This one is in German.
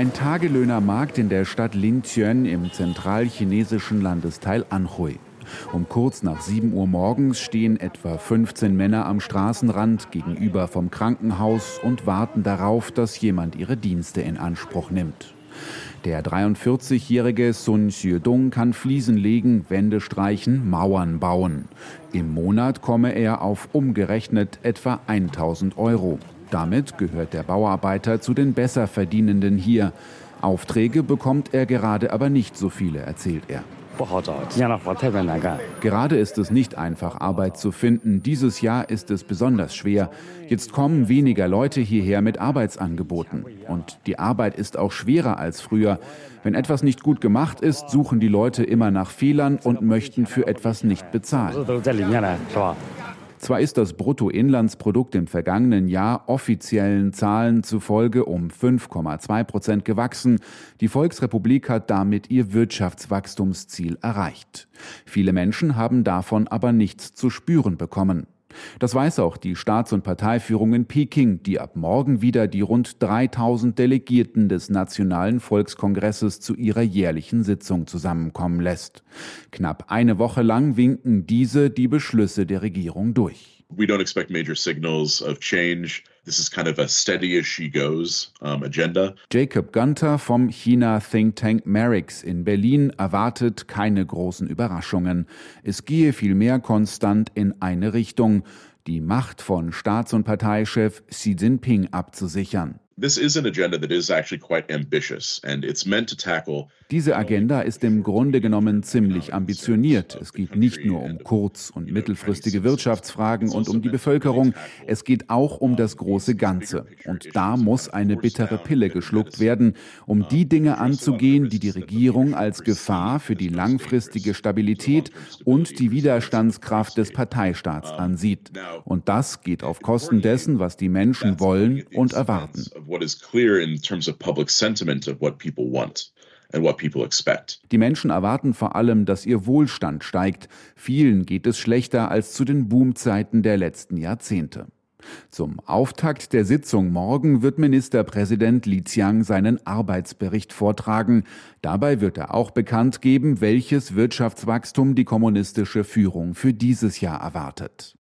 Ein Tagelöhnermarkt in der Stadt Linqian im zentralchinesischen Landesteil Anhui. Um kurz nach 7 Uhr morgens stehen etwa 15 Männer am Straßenrand gegenüber vom Krankenhaus und warten darauf, dass jemand ihre Dienste in Anspruch nimmt. Der 43-jährige Sun Xiedong kann Fliesen legen, Wände streichen, Mauern bauen. Im Monat komme er auf umgerechnet etwa 1000 Euro. Damit gehört der Bauarbeiter zu den Besserverdienenden hier. Aufträge bekommt er gerade aber nicht so viele, erzählt er. Gerade ist es nicht einfach, Arbeit zu finden. Dieses Jahr ist es besonders schwer. Jetzt kommen weniger Leute hierher mit Arbeitsangeboten. Und die Arbeit ist auch schwerer als früher. Wenn etwas nicht gut gemacht ist, suchen die Leute immer nach Fehlern und möchten für etwas nicht bezahlen. Zwar ist das Bruttoinlandsprodukt im vergangenen Jahr offiziellen Zahlen zufolge um 5,2 Prozent gewachsen. Die Volksrepublik hat damit ihr Wirtschaftswachstumsziel erreicht. Viele Menschen haben davon aber nichts zu spüren bekommen. Das weiß auch die Staats- und Parteiführung in Peking, die ab morgen wieder die rund 3000 Delegierten des Nationalen Volkskongresses zu ihrer jährlichen Sitzung zusammenkommen lässt. Knapp eine Woche lang winken diese die Beschlüsse der Regierung durch. We don't expect major signals of change. This is kind of a steady as she goes um, agenda. Jacob Gunter vom China Think Tank Merix in Berlin erwartet keine großen Überraschungen. Es gehe vielmehr konstant in eine Richtung, die Macht von Staats- und Parteichef Xi Jinping abzusichern. Diese Agenda ist im Grunde genommen ziemlich ambitioniert. Es geht nicht nur um kurz- und mittelfristige Wirtschaftsfragen und um die Bevölkerung, es geht auch um das große Ganze. Und da muss eine bittere Pille geschluckt werden, um die Dinge anzugehen, die die Regierung als Gefahr für die langfristige Stabilität und die Widerstandskraft des Parteistaats ansieht. Und das geht auf Kosten dessen, was die Menschen wollen und erwarten what is clear in terms of public sentiment of what people want. Die Menschen erwarten vor allem, dass ihr Wohlstand steigt. Vielen geht es schlechter als zu den Boomzeiten der letzten Jahrzehnte. Zum Auftakt der Sitzung morgen wird Ministerpräsident Li Qiang seinen Arbeitsbericht vortragen. Dabei wird er auch bekannt geben, welches Wirtschaftswachstum die kommunistische Führung für dieses Jahr erwartet.